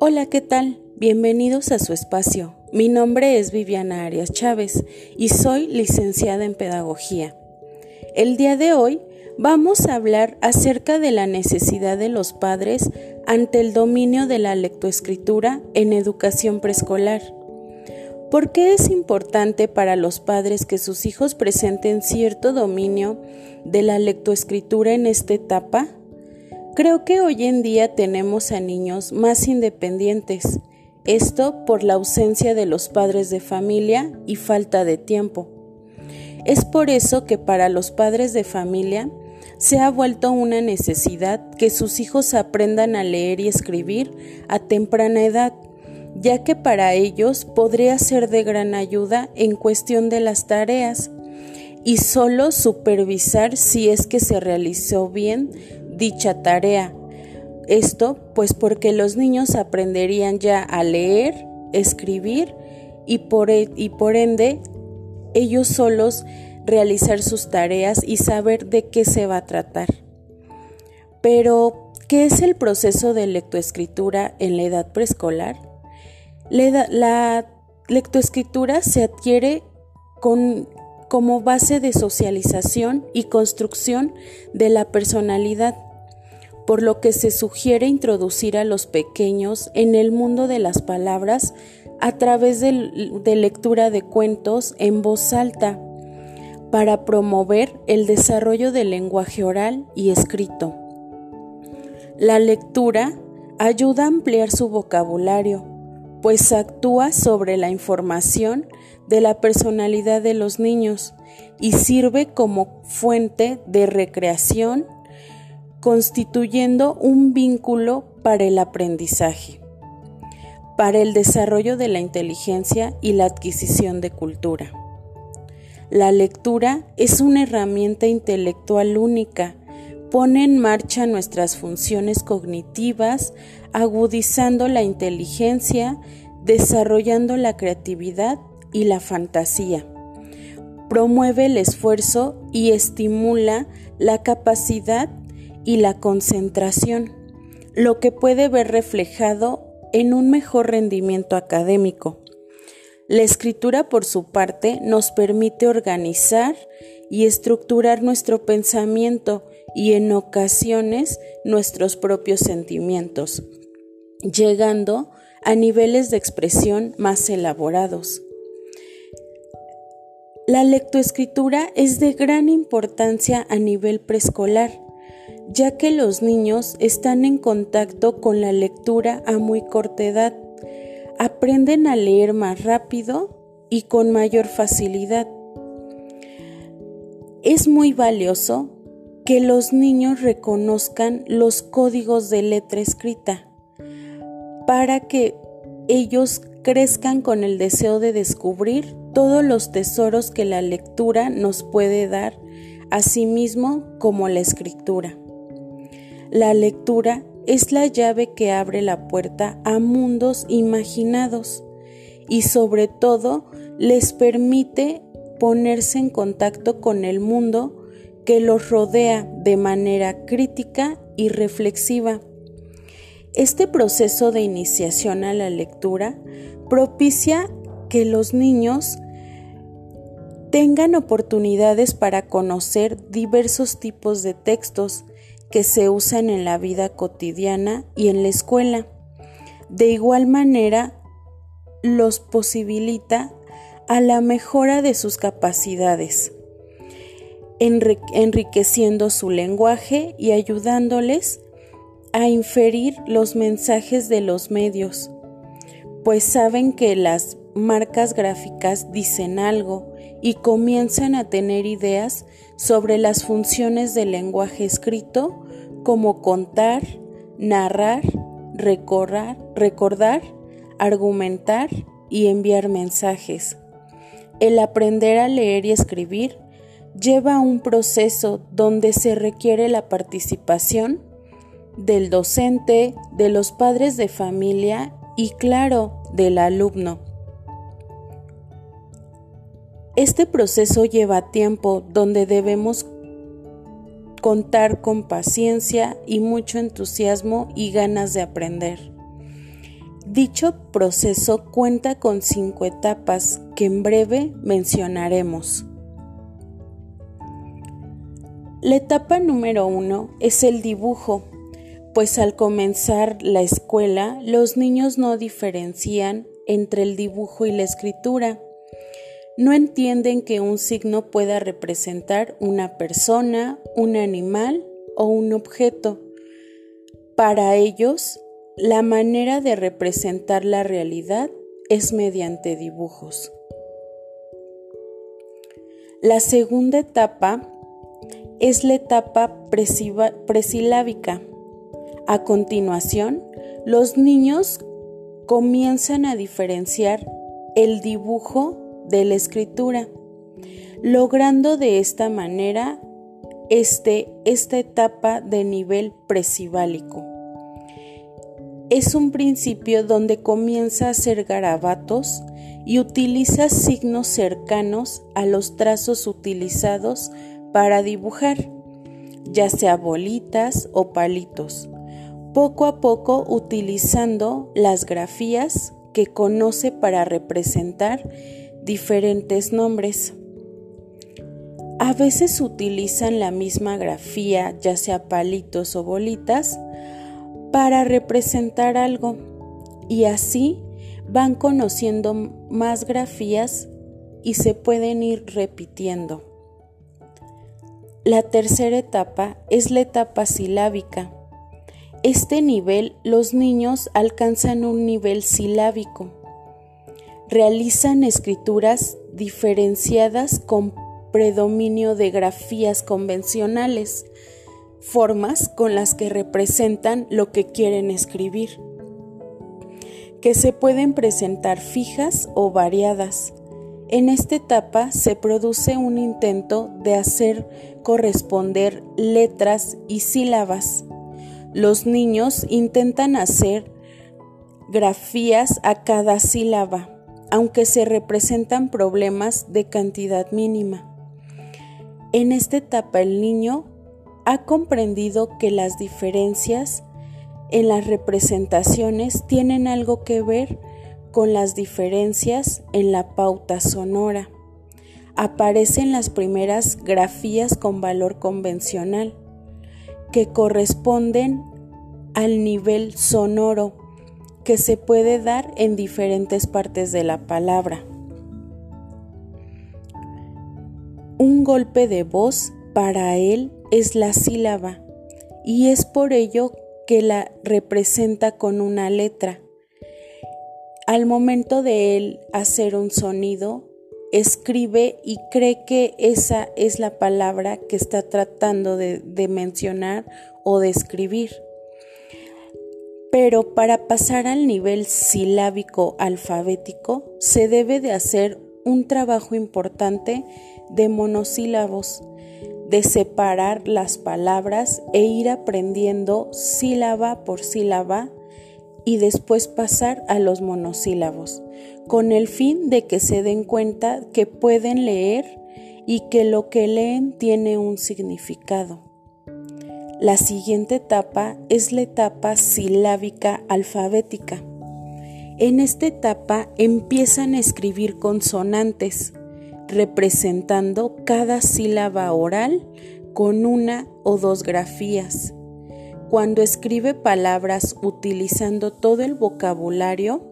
Hola, ¿qué tal? Bienvenidos a su espacio. Mi nombre es Viviana Arias Chávez y soy licenciada en Pedagogía. El día de hoy vamos a hablar acerca de la necesidad de los padres ante el dominio de la lectoescritura en educación preescolar. ¿Por qué es importante para los padres que sus hijos presenten cierto dominio de la lectoescritura en esta etapa? Creo que hoy en día tenemos a niños más independientes, esto por la ausencia de los padres de familia y falta de tiempo. Es por eso que para los padres de familia se ha vuelto una necesidad que sus hijos aprendan a leer y escribir a temprana edad, ya que para ellos podría ser de gran ayuda en cuestión de las tareas y solo supervisar si es que se realizó bien dicha tarea. Esto pues porque los niños aprenderían ya a leer, escribir y por, e, y por ende ellos solos realizar sus tareas y saber de qué se va a tratar. Pero, ¿qué es el proceso de lectoescritura en la edad preescolar? La, lectoescritura se adquiere con, como base de socialización y construcción de la personalidad por lo que se sugiere introducir a los pequeños en el mundo de las palabras a través de, lectura de cuentos en voz alta para promover el desarrollo del lenguaje oral y escrito. La lectura ayuda a ampliar su vocabulario, pues actúa sobre la información de la personalidad de los niños y sirve como fuente de recreación constituyendo un vínculo para el aprendizaje, para el desarrollo de la inteligencia y la adquisición de cultura. La lectura es una herramienta intelectual única, pone en marcha nuestras funciones cognitivas, agudizando la inteligencia, desarrollando la creatividad y la fantasía. Promueve el esfuerzo y estimula la capacidad y la concentración, lo que puede ver reflejado en un mejor rendimiento académico. La escritura, por su parte, nos permite organizar y estructurar nuestro pensamiento y en ocasiones nuestros propios sentimientos, llegando a niveles de expresión más elaborados. La lectoescritura es de gran importancia a nivel preescolar, ya que los niños están en contacto con la lectura a muy corta edad, aprenden a leer más rápido y con mayor facilidad. Es muy valioso que los niños reconozcan los códigos de letra escrita para que ellos crezcan con el deseo de descubrir todos los tesoros que la lectura nos puede dar, así mismo como la escritura. La lectura es la llave que abre la puerta a mundos imaginados y sobre todo les permite ponerse en contacto con el mundo que los rodea de manera crítica y reflexiva. Este proceso de iniciación a la lectura propicia que los niños tengan oportunidades para conocer diversos tipos de textos que se usan en la vida cotidiana y en la escuela. De igual manera, los posibilita a la mejora de sus capacidades, enriqueciendo su lenguaje y ayudándoles a inferir los mensajes de los medios, pues saben que las marcas gráficas dicen algo y comienzan a tener ideas sobre las funciones del lenguaje escrito como contar, narrar, recordar, recordar, argumentar y enviar mensajes. El aprender a leer y escribir lleva un proceso donde se requiere la participación del docente, de los padres de familia y claro, del alumno. Este proceso lleva tiempo donde debemos contar con paciencia y mucho entusiasmo y ganas de aprender. Dicho proceso cuenta con cinco etapas que en breve mencionaremos. La etapa número uno es el dibujo, pues al comenzar la escuela los niños no diferencian entre el dibujo y la escritura. No entienden que un signo pueda representar una persona, un animal o un objeto. Para ellos, la manera de representar la realidad es mediante dibujos. La segunda etapa es la etapa presilábica. A continuación, los niños comienzan a diferenciar el dibujo de la escritura, logrando de esta manera este, esta etapa de nivel presibálico es un principio donde comienza a hacer garabatos y utiliza signos cercanos a los trazos utilizados para dibujar, ya sea bolitas o palitos, poco a poco utilizando las grafías que conoce para representar diferentes nombres. A veces utilizan la misma grafía, ya sea palitos o bolitas, para representar algo y así van conociendo más grafías y se pueden ir repitiendo. La tercera etapa es la etapa silábica. Este nivel los niños alcanzan un nivel silábico. Realizan escrituras diferenciadas con predominio de grafías convencionales, formas con las que representan lo que quieren escribir, que se pueden presentar fijas o variadas. En esta etapa se produce un intento de hacer corresponder letras y sílabas. Los niños intentan hacer grafías a cada sílaba, aunque se representan problemas de cantidad mínima. En esta etapa el niño ha comprendido que las diferencias en las representaciones tienen algo que ver con las diferencias en la pauta sonora. Aparecen las primeras grafías con valor convencional, que corresponden al nivel sonoro que se puede dar en diferentes partes de la palabra. Un golpe de voz para él es la sílaba y es por ello que la representa con una letra. Al momento de él hacer un sonido, escribe y cree que esa es la palabra que está tratando de, de mencionar o de escribir. Pero para pasar al nivel silábico alfabético se debe de hacer un trabajo importante de monosílabos de separar las palabras e ir aprendiendo sílaba por sílaba y después pasar a los monosílabos, con el fin de que se den cuenta que pueden leer y que lo que leen tiene un significado. La siguiente etapa es la etapa silábica alfabética. En esta etapa empiezan a escribir consonantes, representando cada sílaba oral con una o dos grafías. Cuando escribe palabras utilizando todo el vocabulario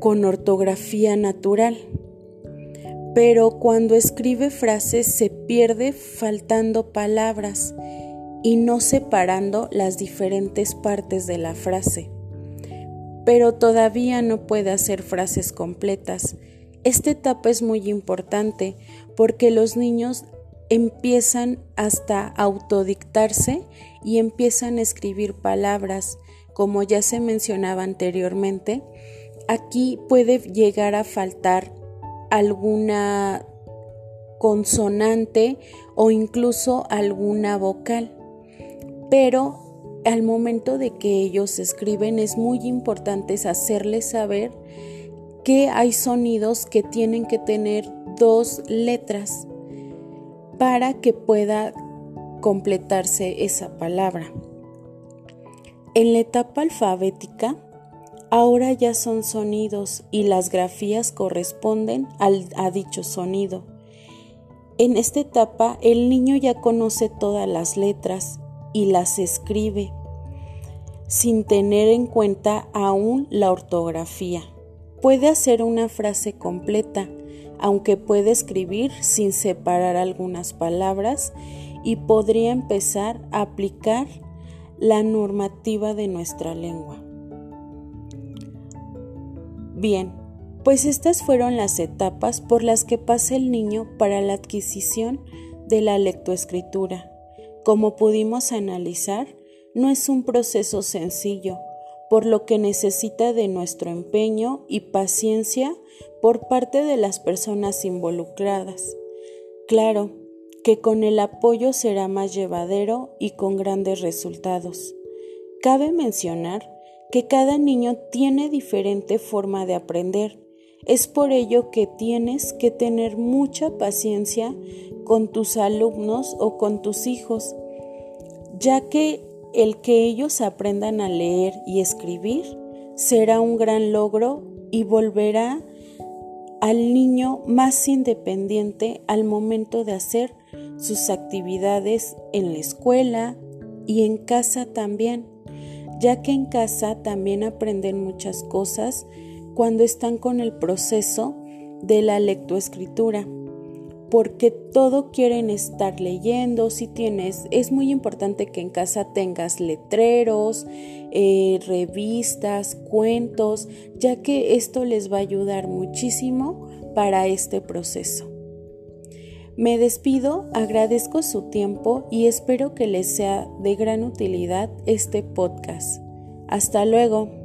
con ortografía natural. Pero cuando escribe frases se pierde faltando palabras y no separando las diferentes partes de la frase. Pero todavía no puede hacer frases completas esta etapa es muy importante porque los niños empiezan hasta autodictarse y empiezan a escribir palabras, como ya se mencionaba anteriormente. Aquí puede llegar a faltar alguna consonante o incluso alguna vocal, pero al momento de que ellos escriben es muy importante hacerles saber que hay sonidos que tienen que tener dos letras para que pueda completarse esa palabra. En la etapa alfabética ahora ya son sonidos y las grafías corresponden al, a dicho sonido. En esta etapa el niño ya conoce todas las letras y las escribe sin tener en cuenta aún la ortografía. Puede hacer una frase completa, aunque puede escribir sin separar algunas palabras y podría empezar a aplicar la normativa de nuestra lengua. Bien, pues estas fueron las etapas por las que pasa el niño para la adquisición de la lectoescritura. Como pudimos analizar, no es un proceso sencillo, por lo que necesita de nuestro empeño y paciencia por parte de las personas involucradas. Claro que con el apoyo será más llevadero y con grandes resultados. Cabe mencionar que cada niño tiene diferente forma de aprender. Es por ello que tienes que tener mucha paciencia con tus alumnos o con tus hijos, ya que el que ellos aprendan a leer y escribir será un gran logro y volverá al niño más independiente al momento de hacer sus actividades en la escuela y en casa también ya que en casa también aprenden muchas cosas cuando están con el proceso de la lectoescritura, porque todo quieren estar leyendo, si tienes, es muy importante que en casa tengas letreros, eh, revistas, cuentos, ya que esto les va a ayudar muchísimo para este proceso. Me despido, agradezco su tiempo y espero que les sea de gran utilidad este podcast. Hasta luego.